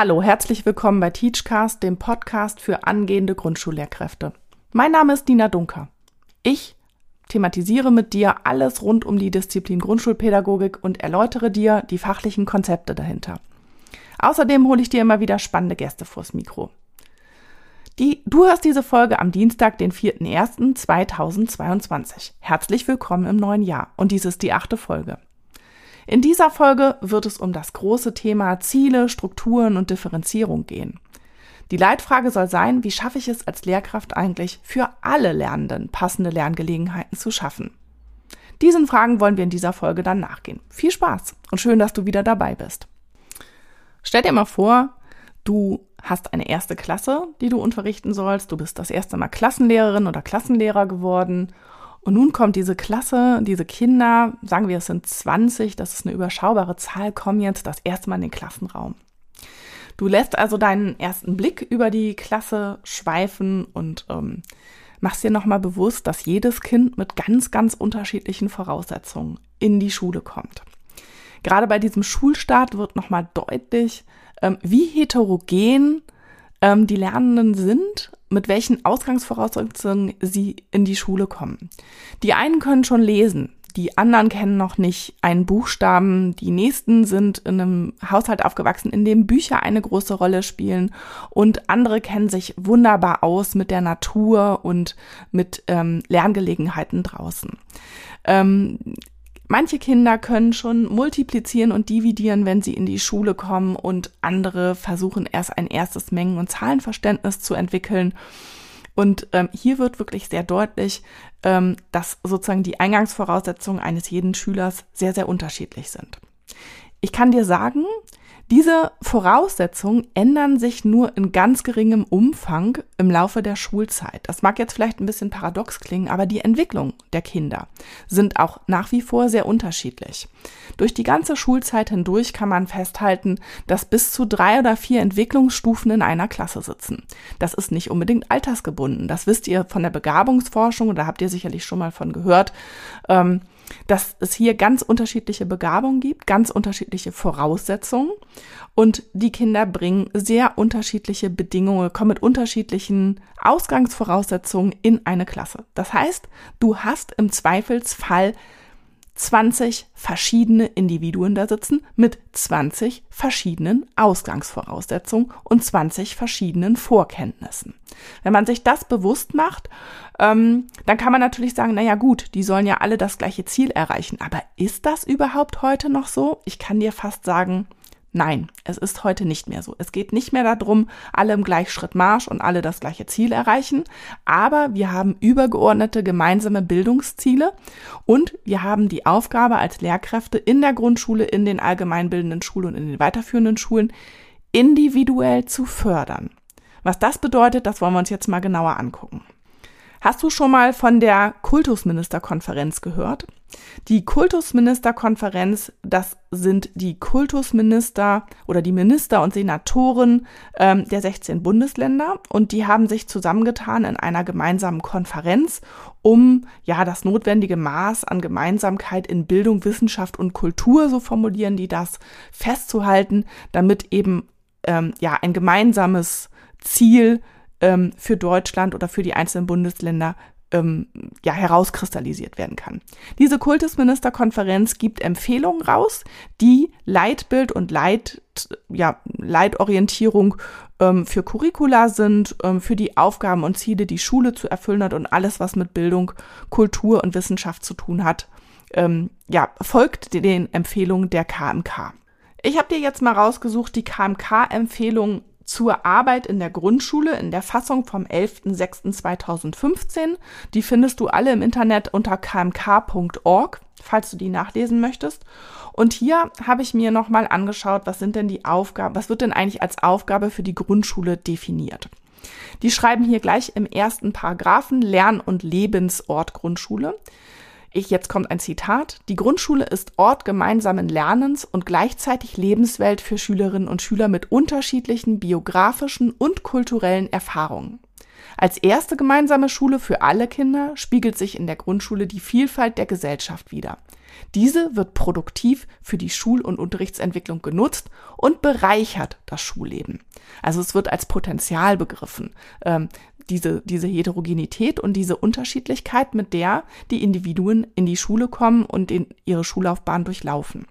Hallo, herzlich willkommen bei Teachcast, dem Podcast für angehende Grundschullehrkräfte. Mein Name ist Dina Dunker. Ich thematisiere mit dir alles rund um die Disziplin Grundschulpädagogik und erläutere dir die fachlichen Konzepte dahinter. Außerdem hole ich dir immer wieder spannende Gäste vors Mikro. Die, du hörst diese Folge am Dienstag, den 4.1.2022. Herzlich willkommen im neuen Jahr und dies ist die achte Folge. In dieser Folge wird es um das große Thema Ziele, Strukturen und Differenzierung gehen. Die Leitfrage soll sein, wie schaffe ich es als Lehrkraft eigentlich für alle Lernenden passende Lerngelegenheiten zu schaffen? Diesen Fragen wollen wir in dieser Folge dann nachgehen. Viel Spaß und schön, dass du wieder dabei bist. Stell dir mal vor, du hast eine erste Klasse, die du unterrichten sollst. Du bist das erste Mal Klassenlehrerin oder Klassenlehrer geworden und nun kommt diese Klasse, diese Kinder, sagen wir es sind 20, das ist eine überschaubare Zahl, kommen jetzt das erste Mal in den Klassenraum. Du lässt also deinen ersten Blick über die Klasse schweifen und ähm, machst dir nochmal bewusst, dass jedes Kind mit ganz, ganz unterschiedlichen Voraussetzungen in die Schule kommt. Gerade bei diesem Schulstart wird nochmal deutlich, ähm, wie heterogen ähm, die Lernenden sind mit welchen Ausgangsvoraussetzungen sie in die Schule kommen. Die einen können schon lesen, die anderen kennen noch nicht einen Buchstaben, die nächsten sind in einem Haushalt aufgewachsen, in dem Bücher eine große Rolle spielen und andere kennen sich wunderbar aus mit der Natur und mit ähm, Lerngelegenheiten draußen. Ähm, Manche Kinder können schon multiplizieren und dividieren, wenn sie in die Schule kommen und andere versuchen erst ein erstes Mengen- und Zahlenverständnis zu entwickeln. Und ähm, hier wird wirklich sehr deutlich, ähm, dass sozusagen die Eingangsvoraussetzungen eines jeden Schülers sehr, sehr unterschiedlich sind. Ich kann dir sagen, diese Voraussetzungen ändern sich nur in ganz geringem Umfang im Laufe der Schulzeit. Das mag jetzt vielleicht ein bisschen paradox klingen, aber die Entwicklung der Kinder sind auch nach wie vor sehr unterschiedlich. Durch die ganze Schulzeit hindurch kann man festhalten, dass bis zu drei oder vier Entwicklungsstufen in einer Klasse sitzen. Das ist nicht unbedingt altersgebunden. Das wisst ihr von der Begabungsforschung, da habt ihr sicherlich schon mal von gehört. Ähm, dass es hier ganz unterschiedliche Begabungen gibt, ganz unterschiedliche Voraussetzungen und die Kinder bringen sehr unterschiedliche Bedingungen, kommen mit unterschiedlichen Ausgangsvoraussetzungen in eine Klasse. Das heißt, du hast im Zweifelsfall 20 verschiedene Individuen da sitzen mit 20 verschiedenen Ausgangsvoraussetzungen und 20 verschiedenen Vorkenntnissen. Wenn man sich das bewusst macht, ähm, dann kann man natürlich sagen, naja gut, die sollen ja alle das gleiche Ziel erreichen. Aber ist das überhaupt heute noch so? Ich kann dir fast sagen, Nein, es ist heute nicht mehr so. Es geht nicht mehr darum, alle im Gleichschritt Marsch und alle das gleiche Ziel erreichen, aber wir haben übergeordnete gemeinsame Bildungsziele und wir haben die Aufgabe als Lehrkräfte in der Grundschule, in den allgemeinbildenden Schulen und in den weiterführenden Schulen individuell zu fördern. Was das bedeutet, das wollen wir uns jetzt mal genauer angucken. Hast du schon mal von der Kultusministerkonferenz gehört? Die Kultusministerkonferenz, das sind die Kultusminister oder die Minister und Senatoren ähm, der 16 Bundesländer und die haben sich zusammengetan in einer gemeinsamen Konferenz, um ja das notwendige Maß an Gemeinsamkeit in Bildung, Wissenschaft und Kultur, so formulieren die das, festzuhalten, damit eben ähm, ja ein gemeinsames Ziel ähm, für Deutschland oder für die einzelnen Bundesländer ähm, ja, herauskristallisiert werden kann. Diese Kultusministerkonferenz gibt Empfehlungen raus, die Leitbild und Leit, ja, Leitorientierung ähm, für Curricula sind, ähm, für die Aufgaben und Ziele, die Schule zu erfüllen hat und alles, was mit Bildung, Kultur und Wissenschaft zu tun hat, ähm, ja, folgt den Empfehlungen der KMK. Ich habe dir jetzt mal rausgesucht die KMK-Empfehlungen zur Arbeit in der Grundschule in der Fassung vom 11.06.2015. Die findest du alle im Internet unter kmk.org, falls du die nachlesen möchtest. Und hier habe ich mir nochmal angeschaut, was sind denn die Aufgaben, was wird denn eigentlich als Aufgabe für die Grundschule definiert. Die schreiben hier gleich im ersten Paragraphen Lern- und Lebensort Grundschule. Ich, jetzt kommt ein Zitat. Die Grundschule ist Ort gemeinsamen Lernens und gleichzeitig Lebenswelt für Schülerinnen und Schüler mit unterschiedlichen biografischen und kulturellen Erfahrungen. Als erste gemeinsame Schule für alle Kinder spiegelt sich in der Grundschule die Vielfalt der Gesellschaft wider. Diese wird produktiv für die Schul- und Unterrichtsentwicklung genutzt und bereichert das Schulleben. Also es wird als Potenzial begriffen. Ähm, diese, diese Heterogenität und diese Unterschiedlichkeit, mit der die Individuen in die Schule kommen und in ihre Schullaufbahn durchlaufen.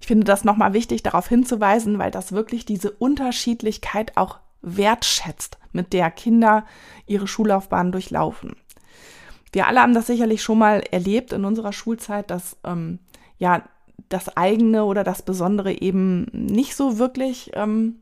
Ich finde das nochmal wichtig, darauf hinzuweisen, weil das wirklich diese Unterschiedlichkeit auch wertschätzt, mit der Kinder ihre Schullaufbahn durchlaufen. Wir alle haben das sicherlich schon mal erlebt in unserer Schulzeit, dass ähm, ja das eigene oder das Besondere eben nicht so wirklich ähm,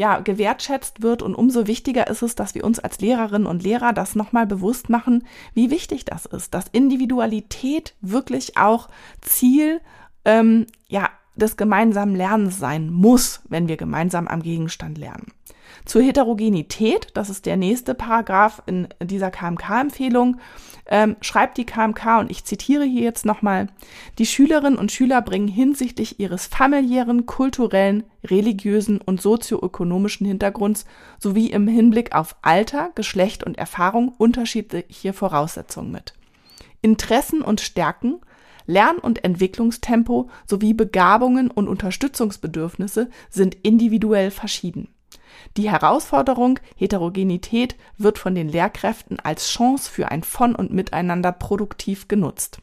ja, gewertschätzt wird. Und umso wichtiger ist es, dass wir uns als Lehrerinnen und Lehrer das nochmal bewusst machen, wie wichtig das ist, dass Individualität wirklich auch Ziel ähm, ja, des gemeinsamen Lernens sein muss, wenn wir gemeinsam am Gegenstand lernen. Zur Heterogenität, das ist der nächste Paragraph in dieser KMK-Empfehlung, ähm, schreibt die KMK, und ich zitiere hier jetzt nochmal, die Schülerinnen und Schüler bringen hinsichtlich ihres familiären, kulturellen, religiösen und sozioökonomischen Hintergrunds sowie im Hinblick auf Alter, Geschlecht und Erfahrung unterschiedliche Voraussetzungen mit. Interessen und Stärken, Lern- und Entwicklungstempo sowie Begabungen und Unterstützungsbedürfnisse sind individuell verschieden. Die Herausforderung Heterogenität wird von den Lehrkräften als Chance für ein Von und Miteinander produktiv genutzt.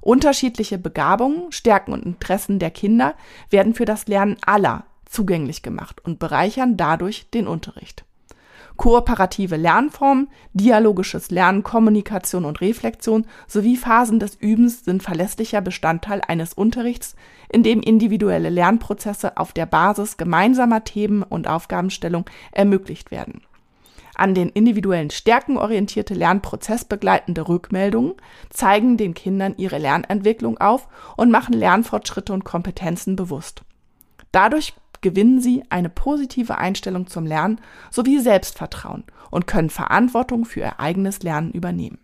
Unterschiedliche Begabungen, Stärken und Interessen der Kinder werden für das Lernen aller zugänglich gemacht und bereichern dadurch den Unterricht. Kooperative Lernformen, dialogisches Lernen, Kommunikation und Reflexion sowie Phasen des Übens sind verlässlicher Bestandteil eines Unterrichts, in dem individuelle Lernprozesse auf der Basis gemeinsamer Themen und Aufgabenstellung ermöglicht werden. An den individuellen Stärken orientierte lernprozessbegleitende Rückmeldungen zeigen den Kindern ihre Lernentwicklung auf und machen Lernfortschritte und Kompetenzen bewusst. Dadurch gewinnen sie eine positive Einstellung zum Lernen sowie Selbstvertrauen und können Verantwortung für ihr eigenes Lernen übernehmen.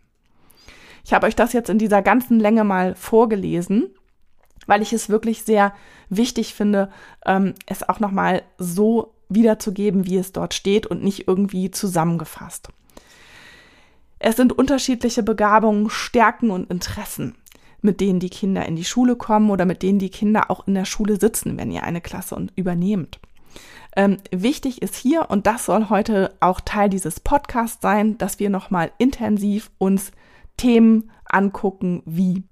Ich habe euch das jetzt in dieser ganzen Länge mal vorgelesen, weil ich es wirklich sehr wichtig finde, ähm, es auch nochmal so wiederzugeben, wie es dort steht und nicht irgendwie zusammengefasst. Es sind unterschiedliche Begabungen, Stärken und Interessen mit denen die Kinder in die Schule kommen oder mit denen die Kinder auch in der Schule sitzen, wenn ihr eine Klasse übernehmt. Ähm, wichtig ist hier, und das soll heute auch Teil dieses Podcasts sein, dass wir nochmal intensiv uns Themen angucken, wie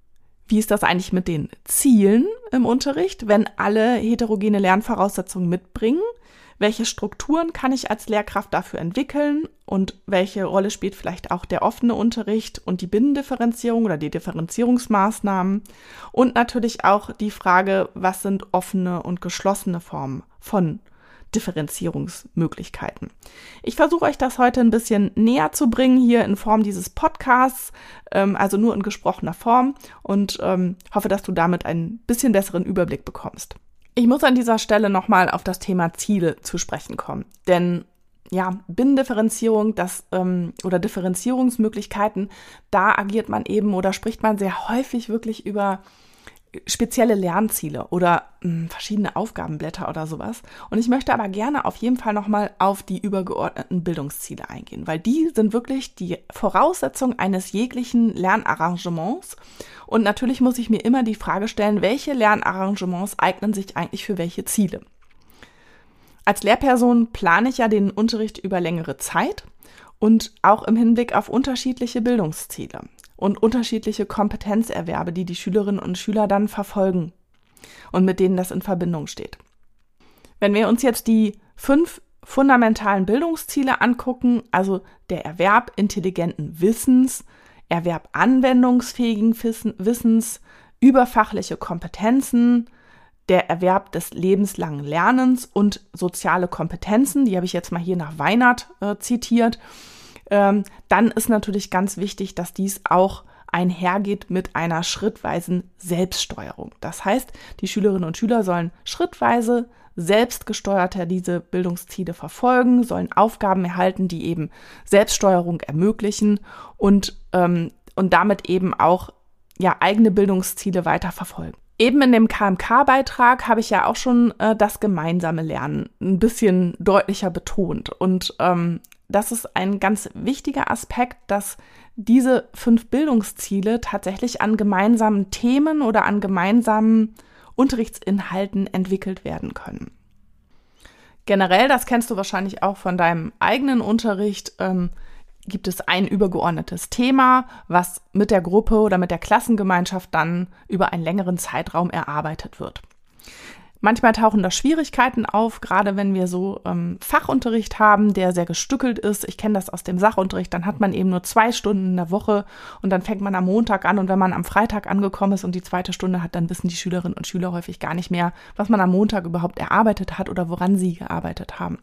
wie ist das eigentlich mit den Zielen im Unterricht, wenn alle heterogene Lernvoraussetzungen mitbringen? Welche Strukturen kann ich als Lehrkraft dafür entwickeln und welche Rolle spielt vielleicht auch der offene Unterricht und die Binnendifferenzierung oder die Differenzierungsmaßnahmen und natürlich auch die Frage, was sind offene und geschlossene Formen von Differenzierungsmöglichkeiten. Ich versuche euch das heute ein bisschen näher zu bringen hier in Form dieses Podcasts, ähm, also nur in gesprochener Form und ähm, hoffe, dass du damit einen bisschen besseren Überblick bekommst. Ich muss an dieser Stelle nochmal auf das Thema Ziele zu sprechen kommen. Denn ja, Binnendifferenzierung das, ähm, oder Differenzierungsmöglichkeiten, da agiert man eben oder spricht man sehr häufig wirklich über spezielle Lernziele oder mh, hm, verschiedene Aufgabenblätter oder sowas. Und ich möchte aber gerne auf jeden Fall nochmal auf die übergeordneten Bildungsziele eingehen, weil die sind wirklich die Voraussetzung eines jeglichen Lernarrangements. Und natürlich muss ich mir immer die Frage stellen, welche Lernarrangements eignen sich eigentlich für welche Ziele. Als Lehrperson plane ich ja den Unterricht über längere Zeit und auch im Hinblick auf unterschiedliche Bildungsziele und unterschiedliche Kompetenzerwerbe, die die Schülerinnen und Schüler dann verfolgen und mit denen das in Verbindung steht. Wenn wir uns jetzt die fünf fundamentalen Bildungsziele angucken, also der Erwerb intelligenten Wissens, Erwerb anwendungsfähigen Wissens, überfachliche Kompetenzen, der Erwerb des lebenslangen Lernens und soziale Kompetenzen, die habe ich jetzt mal hier nach Weinert äh, zitiert, ähm, dann ist natürlich ganz wichtig, dass dies auch einhergeht mit einer schrittweisen Selbststeuerung. Das heißt, die Schülerinnen und Schüler sollen schrittweise selbstgesteuerter diese Bildungsziele verfolgen, sollen Aufgaben erhalten, die eben Selbststeuerung ermöglichen und, ähm, und damit eben auch ja, eigene Bildungsziele weiter verfolgen. Eben in dem KMK-Beitrag habe ich ja auch schon äh, das gemeinsame Lernen ein bisschen deutlicher betont. Und ähm, das ist ein ganz wichtiger Aspekt, dass diese fünf Bildungsziele tatsächlich an gemeinsamen Themen oder an gemeinsamen Unterrichtsinhalten entwickelt werden können. Generell, das kennst du wahrscheinlich auch von deinem eigenen Unterricht, ähm, gibt es ein übergeordnetes Thema, was mit der Gruppe oder mit der Klassengemeinschaft dann über einen längeren Zeitraum erarbeitet wird. Manchmal tauchen da Schwierigkeiten auf, gerade wenn wir so ähm, Fachunterricht haben, der sehr gestückelt ist. Ich kenne das aus dem Sachunterricht, dann hat man eben nur zwei Stunden in der Woche und dann fängt man am Montag an und wenn man am Freitag angekommen ist und die zweite Stunde hat, dann wissen die Schülerinnen und Schüler häufig gar nicht mehr, was man am Montag überhaupt erarbeitet hat oder woran sie gearbeitet haben.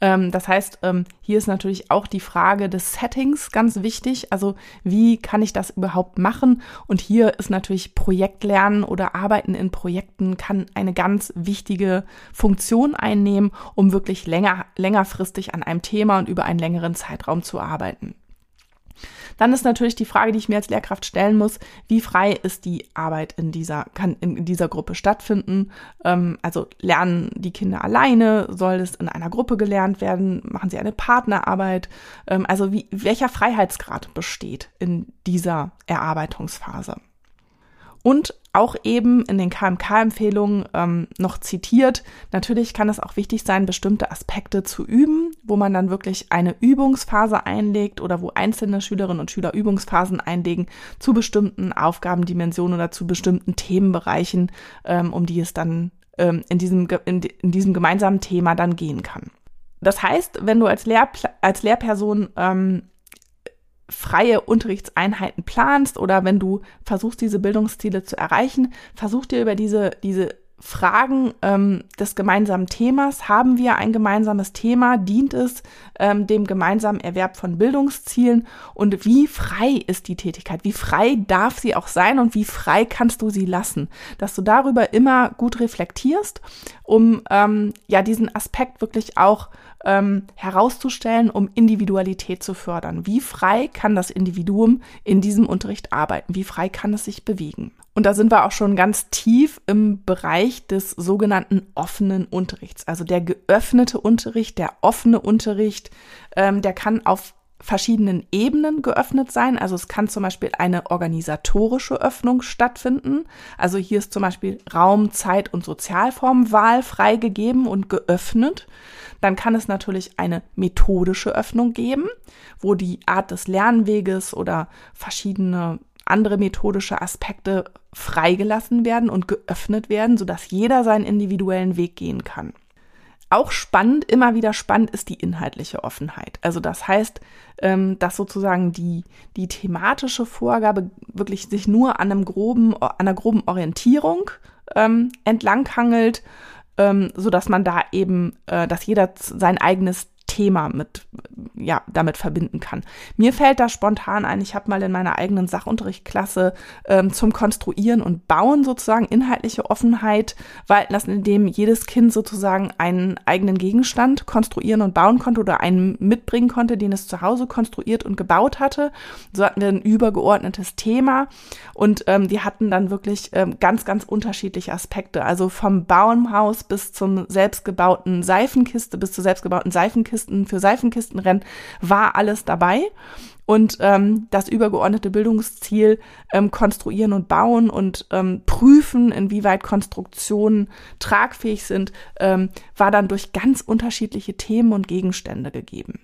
Ähm, das heißt, ähm, hier ist natürlich auch die Frage des Settings ganz wichtig. Also wie kann ich das überhaupt machen? Und hier ist natürlich Projektlernen oder Arbeiten in Projekten kann eine ganz wichtige Funktion einnehmen, um wirklich länger, längerfristig an einem Thema und über einen längeren Zeitraum zu arbeiten. Dann ist natürlich die Frage, die ich mir als Lehrkraft stellen muss, wie frei ist die Arbeit in dieser, kann in dieser Gruppe stattfinden? Ähm, also lernen die Kinder alleine? Soll es in einer Gruppe gelernt werden? Machen sie eine Partnerarbeit? Ähm, also wie, welcher Freiheitsgrad besteht in dieser Erarbeitungsphase? Und auch eben in den KMK-Empfehlungen ähm, noch zitiert. Natürlich kann es auch wichtig sein, bestimmte Aspekte zu üben, wo man dann wirklich eine Übungsphase einlegt oder wo einzelne Schülerinnen und Schüler Übungsphasen einlegen zu bestimmten Aufgabendimensionen oder zu bestimmten Themenbereichen, ähm, um die es dann ähm, in, diesem, in, in diesem gemeinsamen Thema dann gehen kann. Das heißt, wenn du als, Lehrpla als Lehrperson ähm, freie Unterrichtseinheiten planst oder wenn du versuchst, diese Bildungsziele zu erreichen, versuch dir über diese, diese Fragen ähm, des gemeinsamen Themas, haben wir ein gemeinsames Thema, dient es ähm, dem gemeinsamen Erwerb von Bildungszielen und wie frei ist die Tätigkeit, wie frei darf sie auch sein und wie frei kannst du sie lassen, dass du darüber immer gut reflektierst, um ähm, ja diesen Aspekt wirklich auch ähm, herauszustellen, um Individualität zu fördern. Wie frei kann das Individuum in diesem Unterricht arbeiten? Wie frei kann es sich bewegen? Und da sind wir auch schon ganz tief im Bereich des sogenannten offenen Unterrichts. Also der geöffnete Unterricht, der offene Unterricht, ähm, der kann auf verschiedenen Ebenen geöffnet sein. Also es kann zum Beispiel eine organisatorische Öffnung stattfinden. Also hier ist zum Beispiel Raum, Zeit und Sozialformwahl freigegeben und geöffnet. Dann kann es natürlich eine methodische Öffnung geben, wo die Art des Lernweges oder verschiedene andere methodische Aspekte freigelassen werden und geöffnet werden, sodass jeder seinen individuellen Weg gehen kann. Auch spannend, immer wieder spannend ist die inhaltliche Offenheit. Also das heißt, ähm, dass sozusagen die, die thematische Vorgabe wirklich sich nur an einem groben, an einer groben Orientierung ähm, entlanghangelt, ähm, so dass man da eben, äh, dass jeder sein eigenes Thema mit, ja, damit verbinden kann. Mir fällt da spontan ein, ich habe mal in meiner eigenen Sachunterrichtklasse ähm, zum Konstruieren und Bauen sozusagen inhaltliche Offenheit walten lassen, indem jedes Kind sozusagen einen eigenen Gegenstand konstruieren und bauen konnte oder einen mitbringen konnte, den es zu Hause konstruiert und gebaut hatte. So hatten wir ein übergeordnetes Thema und ähm, die hatten dann wirklich ähm, ganz, ganz unterschiedliche Aspekte. Also vom Baumhaus bis zum selbstgebauten Seifenkiste, bis zur selbstgebauten Seifenkiste Seifenkisten, für Seifenkistenrennen war alles dabei. Und ähm, das übergeordnete Bildungsziel ähm, konstruieren und bauen und ähm, prüfen, inwieweit Konstruktionen tragfähig sind, ähm, war dann durch ganz unterschiedliche Themen und Gegenstände gegeben.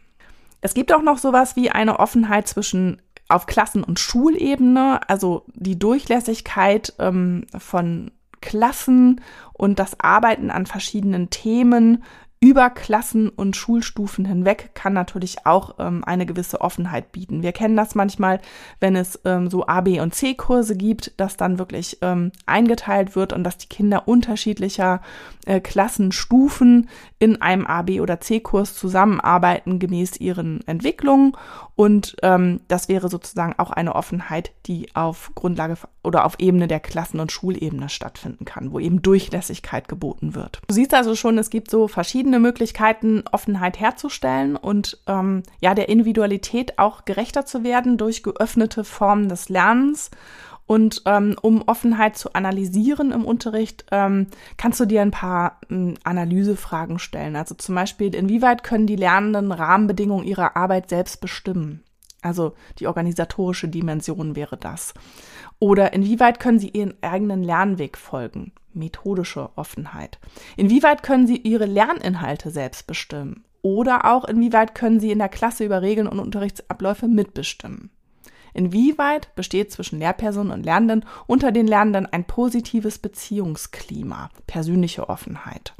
Es gibt auch noch sowas wie eine Offenheit zwischen auf Klassen- und Schulebene, also die Durchlässigkeit ähm, von Klassen und das Arbeiten an verschiedenen Themen über Klassen und Schulstufen hinweg kann natürlich auch ähm, eine gewisse Offenheit bieten. Wir kennen das manchmal, wenn es ähm, so A, B und C-Kurse gibt, dass dann wirklich ähm, eingeteilt wird und dass die Kinder unterschiedlicher äh, Klassenstufen in einem A, B oder C-Kurs zusammenarbeiten gemäß ihren Entwicklungen. Und ähm, das wäre sozusagen auch eine Offenheit, die auf Grundlage oder auf Ebene der Klassen- und Schulebene stattfinden kann, wo eben Durchlässigkeit geboten wird. Du siehst also schon, es gibt so verschiedene Möglichkeiten, Offenheit herzustellen und ähm, ja, der Individualität auch gerechter zu werden durch geöffnete Formen des Lernens Und ähm, um Offenheit zu analysieren im Unterricht, ähm, kannst du dir ein paar ähm, Analysefragen stellen. Also zum Beispiel, inwieweit können die Lernenden Rahmenbedingungen ihrer Arbeit selbst bestimmen? Also die organisatorische Dimension wäre das. Oder inwieweit können sie ihren eigenen Lernweg folgen? Methodische Offenheit. Inwieweit können sie ihre Lerninhalte selbst bestimmen? Oder auch inwieweit können sie in der Klasse über Regeln und Unterrichtsabläufe mitbestimmen? Inwieweit besteht zwischen Lehrpersonen und Lernenden unter den Lernenden ein positives Beziehungsklima, persönliche Offenheit?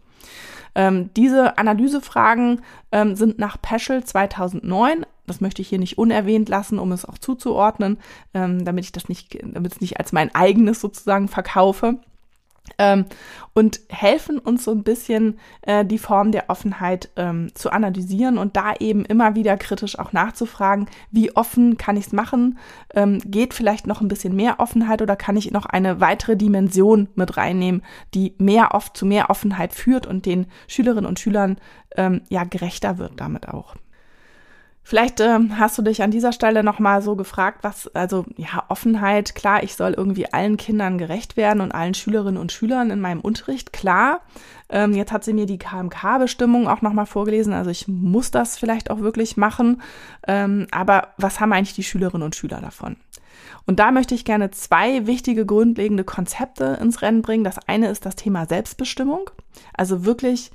Ähm, diese Analysefragen ähm, sind nach Peschel 2009 das möchte ich hier nicht unerwähnt lassen, um es auch zuzuordnen, ähm, damit ich das nicht, damit es nicht als mein eigenes sozusagen verkaufe ähm, und helfen uns so ein bisschen äh, die Form der Offenheit ähm, zu analysieren und da eben immer wieder kritisch auch nachzufragen, wie offen kann ich es machen? Ähm, geht vielleicht noch ein bisschen mehr Offenheit oder kann ich noch eine weitere Dimension mit reinnehmen, die mehr oft zu mehr Offenheit führt und den Schülerinnen und Schülern ähm, ja gerechter wird damit auch. Vielleicht äh, hast du dich an dieser Stelle nochmal so gefragt, was, also ja, Offenheit, klar, ich soll irgendwie allen Kindern gerecht werden und allen Schülerinnen und Schülern in meinem Unterricht, klar. Ähm, jetzt hat sie mir die KMK-Bestimmung auch nochmal vorgelesen, also ich muss das vielleicht auch wirklich machen. Ähm, aber was haben eigentlich die Schülerinnen und Schüler davon? Und da möchte ich gerne zwei wichtige grundlegende Konzepte ins Rennen bringen. Das eine ist das Thema Selbstbestimmung, also wirklich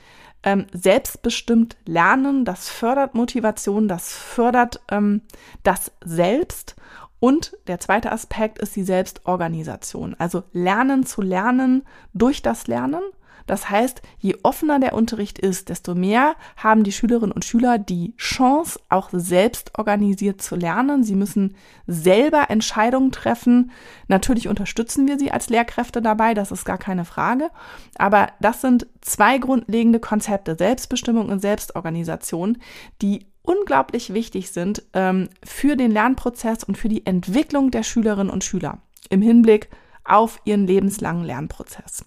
ähm, selbstbestimmt lernen, das fördert Motivation, das fördert ähm, das Selbst. Und der zweite Aspekt ist die Selbstorganisation. Also lernen zu lernen durch das Lernen das heißt, je offener der Unterricht ist, desto mehr haben die Schülerinnen und Schüler die Chance, auch selbst organisiert zu lernen. Sie müssen selber Entscheidungen treffen. Natürlich unterstützen wir sie als Lehrkräfte dabei, das ist gar keine Frage. Aber das sind zwei grundlegende Konzepte, Selbstbestimmung und Selbstorganisation, die unglaublich wichtig sind ähm, für den Lernprozess und für die Entwicklung der Schülerinnen und Schüler im Hinblick auf ihren lebenslangen Lernprozess.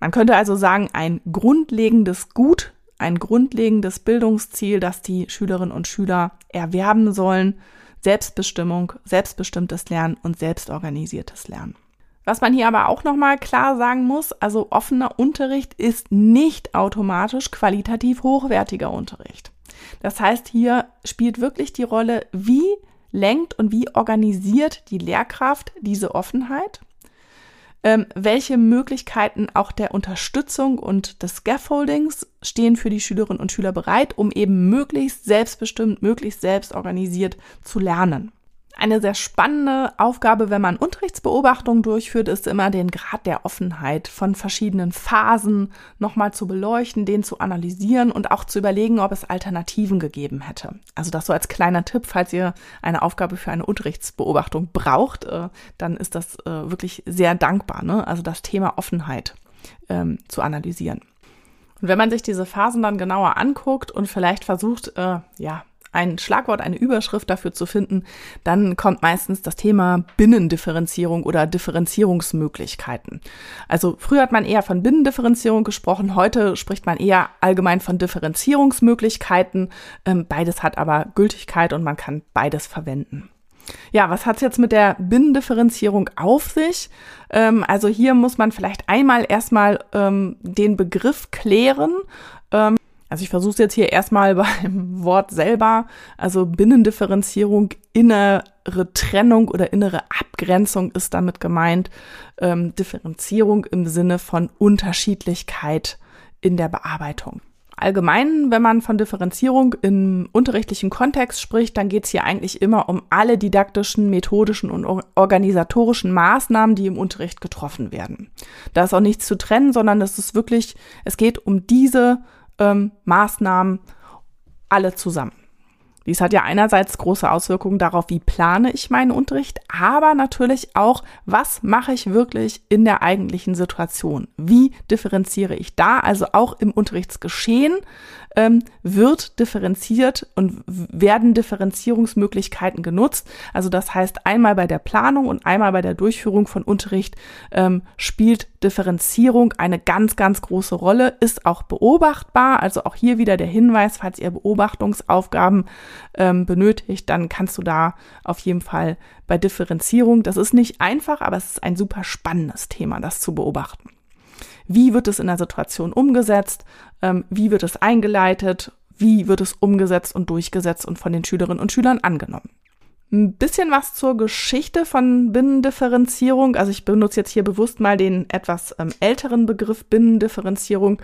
Man könnte also sagen, ein grundlegendes Gut, ein grundlegendes Bildungsziel, das die Schülerinnen und Schüler erwerben sollen, Selbstbestimmung, selbstbestimmtes Lernen und selbstorganisiertes Lernen. Was man hier aber auch nochmal klar sagen muss, also offener Unterricht ist nicht automatisch qualitativ hochwertiger Unterricht. Das heißt, hier spielt wirklich die Rolle, wie lenkt und wie organisiert die Lehrkraft diese Offenheit ähm, welche Möglichkeiten auch der Unterstützung und des Scaffoldings stehen für die Schülerinnen und Schüler bereit, um eben möglichst selbstbestimmt, möglichst selbstorganisiert zu lernen. Eine sehr spannende Aufgabe, wenn man Unterrichtsbeobachtungen durchführt, ist immer den Grad der Offenheit von verschiedenen Phasen nochmal zu beleuchten, den zu analysieren und auch zu überlegen, ob es Alternativen gegeben hätte. Also das so als kleiner Tipp, falls ihr eine Aufgabe für eine Unterrichtsbeobachtung braucht, äh, dann ist das äh, wirklich sehr dankbar. Ne? Also das Thema Offenheit ähm, zu analysieren. Und wenn man sich diese Phasen dann genauer anguckt und vielleicht versucht, äh, ja, ein Schlagwort, eine Überschrift dafür zu finden, dann kommt meistens das Thema Binnendifferenzierung oder Differenzierungsmöglichkeiten. Also früher hat man eher von Binnendifferenzierung gesprochen, heute spricht man eher allgemein von Differenzierungsmöglichkeiten. Ähm, beides hat aber Gültigkeit und man kann beides verwenden. Ja, was hat's jetzt mit der Binnendifferenzierung auf sich? Ähm, also hier muss man vielleicht einmal erstmal ähm, den Begriff klären. Ähm, also ich versuche es jetzt hier erstmal beim Wort selber, also Binnendifferenzierung, innere Trennung oder innere Abgrenzung ist damit gemeint. Ähm, Differenzierung im Sinne von Unterschiedlichkeit in der Bearbeitung. Allgemein, wenn man von Differenzierung im unterrichtlichen Kontext spricht, dann geht es hier eigentlich immer um alle didaktischen, methodischen und organisatorischen Maßnahmen, die im Unterricht getroffen werden. Da ist auch nichts zu trennen, sondern es ist wirklich, es geht um diese ähm, Maßnahmen alle zusammen. Dies hat ja einerseits große Auswirkungen darauf, wie plane ich meinen Unterricht, aber natürlich auch, was mache ich wirklich in der eigentlichen Situation? Wie differenziere ich da? Also auch im Unterrichtsgeschehen ähm, wird differenziert und werden Differenzierungsmöglichkeiten genutzt. Also das heißt, einmal bei der Planung und einmal bei der Durchführung von Unterricht ähm, spielt Differenzierung eine ganz, ganz große Rolle, ist auch beobachtbar. Also auch hier wieder der Hinweis, falls ihr Beobachtungsaufgaben ähm, benötigt, dann kannst du da auf jeden Fall bei Differenzierung, das ist nicht einfach, aber es ist ein super spannendes Thema, das zu beobachten. Wie wird es in der Situation umgesetzt? Ähm, wie wird es eingeleitet? Wie wird es umgesetzt und durchgesetzt und von den Schülerinnen und Schülern angenommen? Ein bisschen was zur Geschichte von Binnendifferenzierung. Also ich benutze jetzt hier bewusst mal den etwas ähm, älteren Begriff Binnendifferenzierung.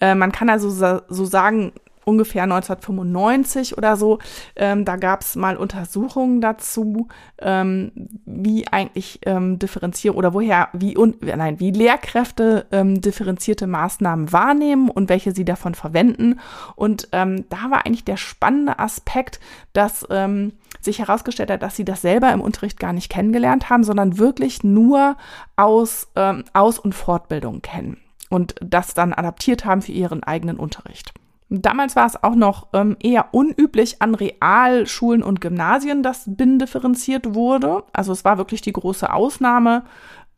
Äh, man kann also so sagen, ungefähr 1995 oder so. Ähm, da gab es mal Untersuchungen dazu, ähm, wie eigentlich ähm, differenzieren oder woher, wie un, nein, wie Lehrkräfte ähm, differenzierte Maßnahmen wahrnehmen und welche sie davon verwenden. Und ähm, da war eigentlich der spannende Aspekt, dass ähm, sich herausgestellt hat, dass sie das selber im Unterricht gar nicht kennengelernt haben, sondern wirklich nur aus ähm, Aus- und Fortbildung kennen und das dann adaptiert haben für ihren eigenen Unterricht. Damals war es auch noch ähm, eher unüblich an Realschulen und Gymnasien, dass binnendifferenziert wurde. Also es war wirklich die große Ausnahme.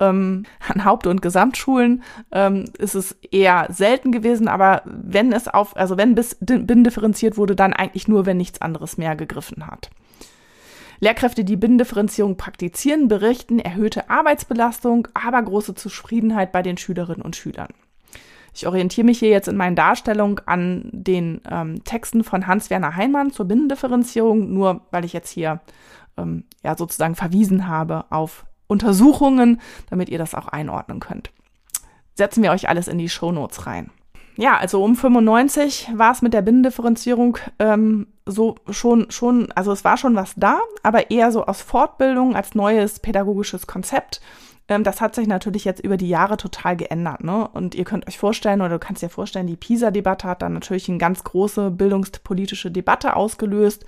Ähm, an Haupt- und Gesamtschulen ähm, ist es eher selten gewesen, aber wenn es auf, also wenn bis binnendifferenziert wurde, dann eigentlich nur, wenn nichts anderes mehr gegriffen hat. Lehrkräfte, die Binnendifferenzierung praktizieren, berichten erhöhte Arbeitsbelastung, aber große Zufriedenheit bei den Schülerinnen und Schülern. Ich orientiere mich hier jetzt in meinen Darstellungen an den ähm, Texten von Hans-Werner Heinmann zur Binnendifferenzierung, nur weil ich jetzt hier ähm, ja sozusagen verwiesen habe auf Untersuchungen, damit ihr das auch einordnen könnt. Setzen wir euch alles in die Shownotes rein. Ja, also um 95 war es mit der Binnendifferenzierung ähm, so schon, schon, also es war schon was da, aber eher so aus Fortbildung als neues pädagogisches Konzept das hat sich natürlich jetzt über die Jahre total geändert. Ne? Und ihr könnt euch vorstellen, oder du kannst dir vorstellen, die PISA-Debatte hat dann natürlich eine ganz große bildungspolitische Debatte ausgelöst,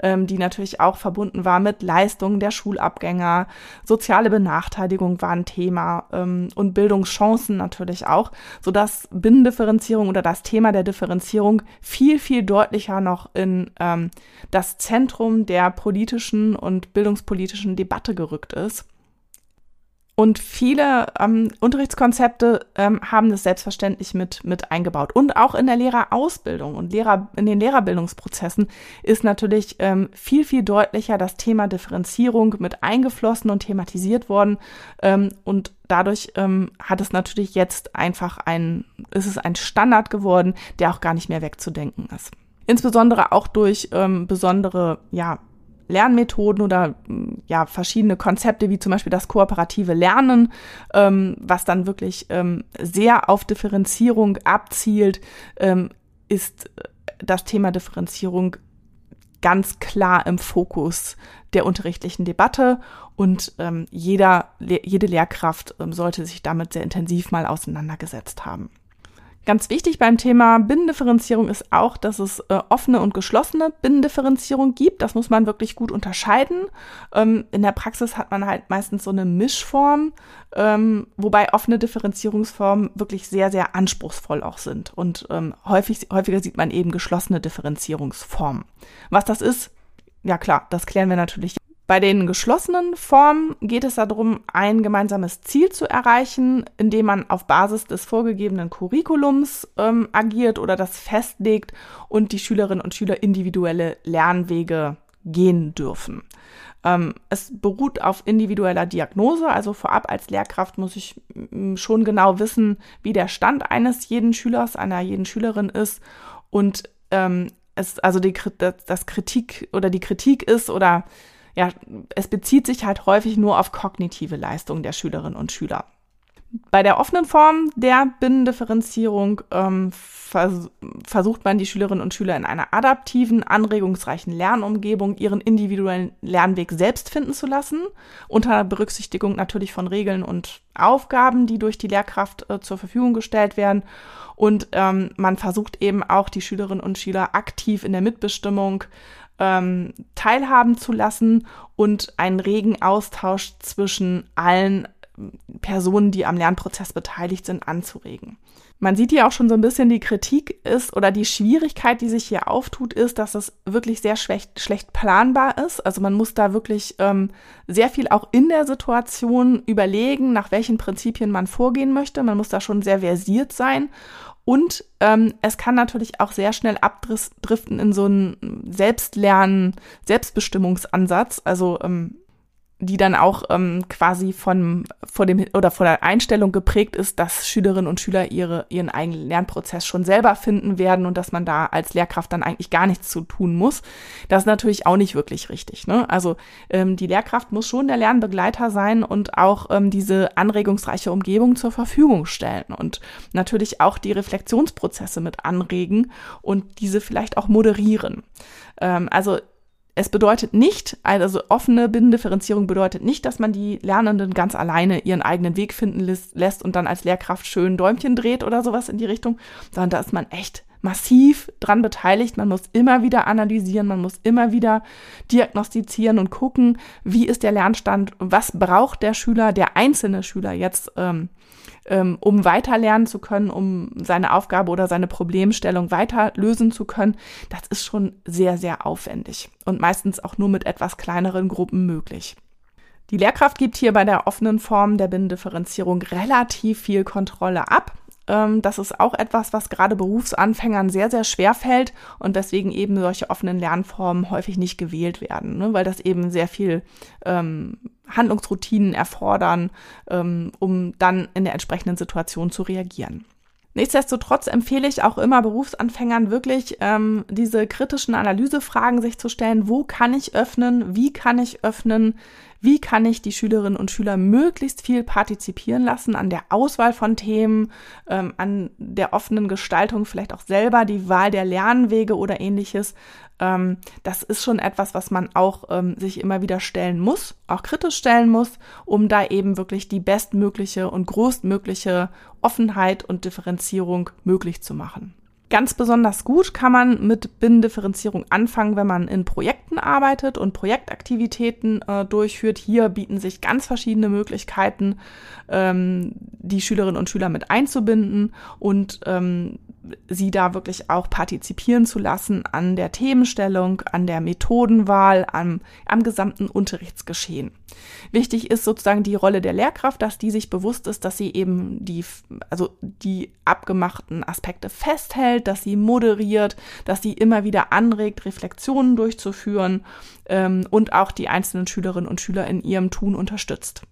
ähm, die natürlich auch verbunden war mit Leistungen der Schulabgänger. Soziale Benachteiligung war ein Thema ähm, und Bildungschancen natürlich auch, sodass Binnendifferenzierung oder das Thema der Differenzierung viel, viel deutlicher noch in ähm, das Zentrum der politischen und bildungspolitischen Debatte gerückt ist. Und viele ähm, Unterrichtskonzepte ähm, haben das selbstverständlich mit, mit eingebaut. Und auch in der Lehrerausbildung und Lehrer, in den Lehrerbildungsprozessen ist natürlich ähm, viel, viel deutlicher das Thema Differenzierung mit eingeflossen und thematisiert worden. Ähm, und dadurch ähm, hat es natürlich jetzt einfach ein, ist es ein Standard geworden, der auch gar nicht mehr wegzudenken ist. Insbesondere auch durch ähm, besondere, ja, Lernmethoden oder ja verschiedene Konzepte wie zum Beispiel das kooperative Lernen, ähm, was dann wirklich ähm, sehr auf Differenzierung abzielt, ähm, ist das Thema Differenzierung ganz klar im Fokus der unterrichtlichen Debatte und ähm, jeder, jede Lehrkraft ähm, sollte sich damit sehr intensiv mal auseinandergesetzt haben. Ganz wichtig beim Thema Binnendifferenzierung ist auch, dass es äh, offene und geschlossene Binnendifferenzierung gibt. Das muss man wirklich gut unterscheiden. Ähm, in der Praxis hat man halt meistens so eine Mischform, ähm, wobei offene Differenzierungsformen wirklich sehr, sehr anspruchsvoll auch sind. Und ähm, häufig, häufiger sieht man eben geschlossene Differenzierungsformen. Was das ist, ja klar, das klären wir natürlich bei den geschlossenen Formen geht es darum, ein gemeinsames Ziel zu erreichen, indem man auf Basis des vorgegebenen Curriculums ähm, agiert oder das festlegt und die Schülerinnen und Schüler individuelle Lernwege gehen dürfen. Ähm, es beruht auf individueller Diagnose, also vorab als Lehrkraft muss ich schon genau wissen, wie der Stand eines jeden Schülers, einer jeden Schülerin ist und ähm, es also die, das Kritik oder die Kritik ist oder ja, es bezieht sich halt häufig nur auf kognitive Leistungen der Schülerinnen und Schüler. Bei der offenen Form der Binnendifferenzierung ähm, vers versucht man die Schülerinnen und Schüler in einer adaptiven, anregungsreichen Lernumgebung ihren individuellen Lernweg selbst finden zu lassen, unter Berücksichtigung natürlich von Regeln und Aufgaben, die durch die Lehrkraft äh, zur Verfügung gestellt werden. Und ähm, man versucht eben auch die Schülerinnen und Schüler aktiv in der Mitbestimmung ähm, teilhaben zu lassen und einen regen Austausch zwischen allen Personen, die am Lernprozess beteiligt sind, anzuregen. Man sieht hier auch schon so ein bisschen die Kritik ist oder die Schwierigkeit, die sich hier auftut, ist, dass es wirklich sehr schlecht, schlecht planbar ist. Also man muss da wirklich ähm, sehr viel auch in der Situation überlegen, nach welchen Prinzipien man vorgehen möchte. Man muss da schon sehr versiert sein Und ähm, es kann natürlich auch sehr schnell abdriften in so einen Selbstlernen, Selbstbestimmungsansatz. Also ähm, die dann auch ähm, quasi von vor dem oder vor der Einstellung geprägt ist, dass Schülerinnen und Schüler ihre ihren eigenen Lernprozess schon selber finden werden und dass man da als Lehrkraft dann eigentlich gar nichts zu tun muss. Das ist natürlich auch nicht wirklich richtig. Ne? Also ähm, die Lehrkraft muss schon der Lernbegleiter sein und auch ähm, diese anregungsreiche Umgebung zur Verfügung stellen und natürlich auch die Reflexionsprozesse mit anregen und diese vielleicht auch moderieren. Ähm, also es bedeutet nicht, also offene Binnendifferenzierung bedeutet nicht, dass man die Lernenden ganz alleine ihren eigenen Weg finden lässt und dann als Lehrkraft schön Däumchen dreht oder sowas in die Richtung, sondern da ist man echt massiv dran beteiligt. Man muss immer wieder analysieren, man muss immer wieder diagnostizieren und gucken, wie ist der Lernstand, was braucht der Schüler, der einzelne Schüler jetzt ähm, ähm, um weiter lernen zu können, um seine Aufgabe oder seine Problemstellung weiter lösen zu können, das ist schon sehr, sehr aufwendig und meistens auch nur mit etwas kleineren Gruppen möglich. Die Lehrkraft gibt hier bei der offenen Form der Binnendifferenzierung relativ viel Kontrolle ab. Ähm, das ist auch etwas, was gerade Berufsanfängern sehr, sehr schwer fällt und deswegen eben solche offenen Lernformen häufig nicht gewählt werden, ne? weil das eben sehr viel ähm, Handlungsroutinen erfordern, ähm, um dann in der entsprechenden Situation zu reagieren. Nichtsdestotrotz empfehle ich auch immer Berufsanfängern wirklich ähm, diese kritischen Analysefragen sich zu stellen. Wo kann ich öffnen? Wie kann ich öffnen? Wie kann ich die Schülerinnen und Schüler möglichst viel partizipieren lassen an der Auswahl von Themen, ähm, an der offenen Gestaltung, vielleicht auch selber die Wahl der Lernwege oder ähnliches. Ähm, das ist schon etwas, was man auch ähm, sich immer wieder stellen muss, auch kritisch stellen muss, um da eben wirklich die bestmögliche und größtmögliche Offenheit und Differenzierung möglich zu machen. Ganz besonders gut kann man mit Binnendifferenzierung anfangen, wenn man in Projekten arbeitet und Projektaktivitäten äh, durchführt. Hier bieten sich ganz verschiedene Möglichkeiten, ähm, die Schülerinnen und Schüler mit einzubinden und ähm, sie da wirklich auch partizipieren zu lassen an der Themenstellung, an der Methodenwahl, am, am gesamten Unterrichtsgeschehen. Wichtig ist sozusagen die Rolle der Lehrkraft, dass die sich bewusst ist, dass sie eben die, also die abgemachten Aspekte festhält, dass sie moderiert, dass sie immer wieder anregt, Reflexionen durchzuführen ähm, und auch die einzelnen Schülerinnen und Schüler in ihrem Tun unterstützt.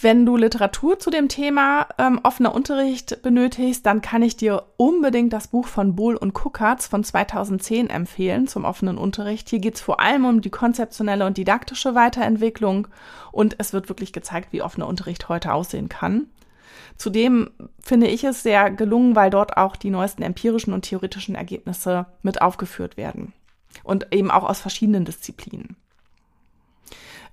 Wenn du Literatur zu dem Thema ähm, offener Unterricht benötigst, dann kann ich dir unbedingt das Buch von Bohl und Kuckertz von 2010 empfehlen zum offenen Unterricht. Hier geht es vor allem um die konzeptionelle und didaktische Weiterentwicklung und es wird wirklich gezeigt, wie offener Unterricht heute aussehen kann. Zudem finde ich es sehr gelungen, weil dort auch die neuesten empirischen und theoretischen Ergebnisse mit aufgeführt werden und eben auch aus verschiedenen Disziplinen.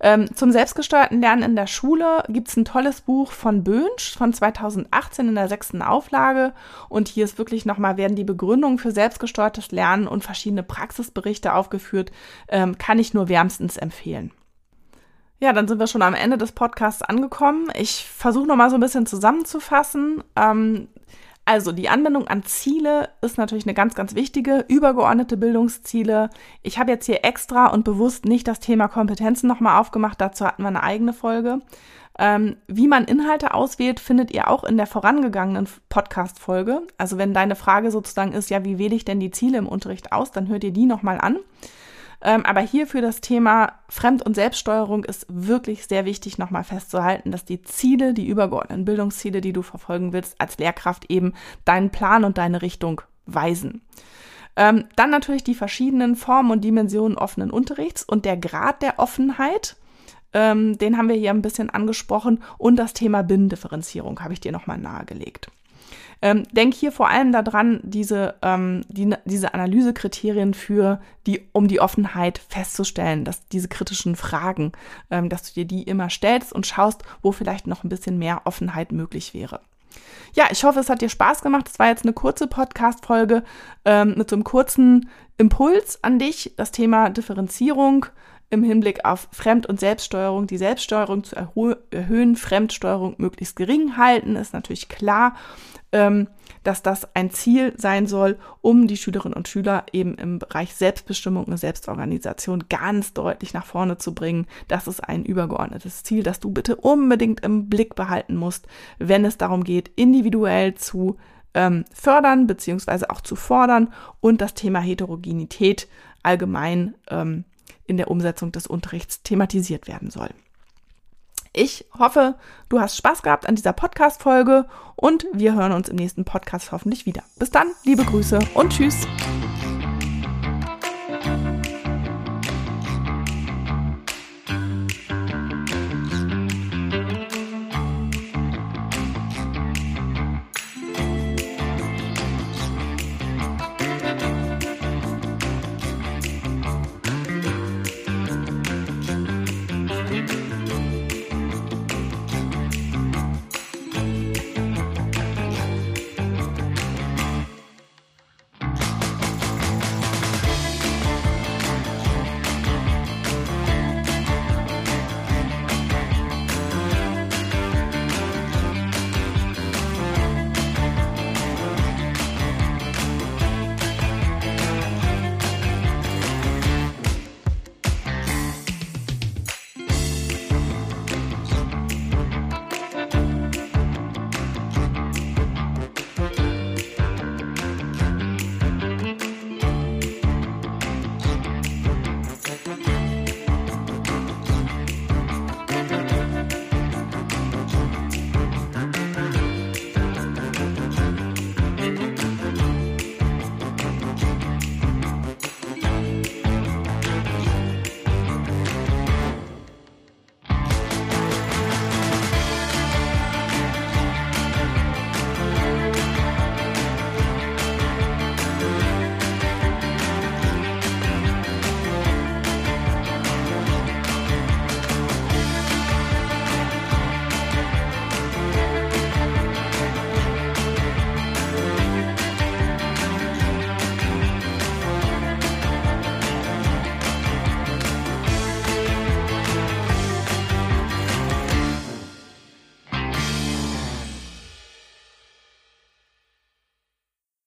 Ähm, zum selbstgesteuerten Lernen in der Schule gibt's ein tolles Buch von Bönsch von 2018 in der sechsten Auflage. Und hier ist wirklich nochmal, werden die Begründungen für selbstgesteuertes Lernen und verschiedene Praxisberichte aufgeführt. Ähm, kann ich nur wärmstens empfehlen. Ja, dann sind wir schon am Ende des Podcasts angekommen. Ich versuche nochmal so ein bisschen zusammenzufassen. Ähm, also die Anbindung an Ziele ist natürlich eine ganz, ganz wichtige, übergeordnete Bildungsziele. Ich habe jetzt hier extra und bewusst nicht das Thema Kompetenzen nochmal aufgemacht, dazu hatten wir eine eigene Folge. Ähm, wie man Inhalte auswählt, findet ihr auch in der vorangegangenen Podcast-Folge. Also wenn deine Frage sozusagen ist, ja, wie wähle ich denn die Ziele im Unterricht aus, dann hört ihr die nochmal an. Ähm, aber hier für das Thema Fremd- und Selbststeuerung ist wirklich sehr wichtig, nochmal festzuhalten, dass die Ziele, die übergeordneten Bildungsziele, die du verfolgen willst, als Lehrkraft eben deinen Plan und deine Richtung weisen. Ähm, dann natürlich die verschiedenen Formen und Dimensionen offenen Unterrichts und der Grad der Offenheit. Ähm, den haben wir hier ein bisschen angesprochen und das Thema Binnendifferenzierung habe ich dir nochmal nahegelegt. Ähm, denk hier vor allem daran, diese, ähm, die, diese Analysekriterien für die, um die Offenheit festzustellen, dass diese kritischen Fragen, ähm, dass du dir die immer stellst und schaust, wo vielleicht noch ein bisschen mehr Offenheit möglich wäre. Ja, ich hoffe, es hat dir Spaß gemacht. Es war jetzt eine kurze Podcast-Folge ähm, mit so einem kurzen Impuls an dich, das Thema Differenzierung im Hinblick auf Fremd- und Selbststeuerung, die Selbststeuerung zu erhöhen, Fremdsteuerung möglichst gering halten, ist natürlich klar ähm, dass das ein Ziel sein soll, um die Schülerinnen und Schüler eben im Bereich Selbstbestimmung und Selbstorganisation ganz deutlich nach vorne zu bringen. Das ist ein übergeordnetes Ziel, das du bitte unbedingt im Blick behalten musst, wenn es darum geht, individuell zu ähm, fördern beziehungsweise auch zu fordern und das Thema Heterogenität allgemein ähm, in der Umsetzung des Unterrichts thematisiert werden soll. Ich hoffe, du hast Spaß gehabt an dieser Podcast-Folge und wir hören uns im nächsten Podcast hoffentlich wieder. Bis dann, liebe Grüße und tschüss.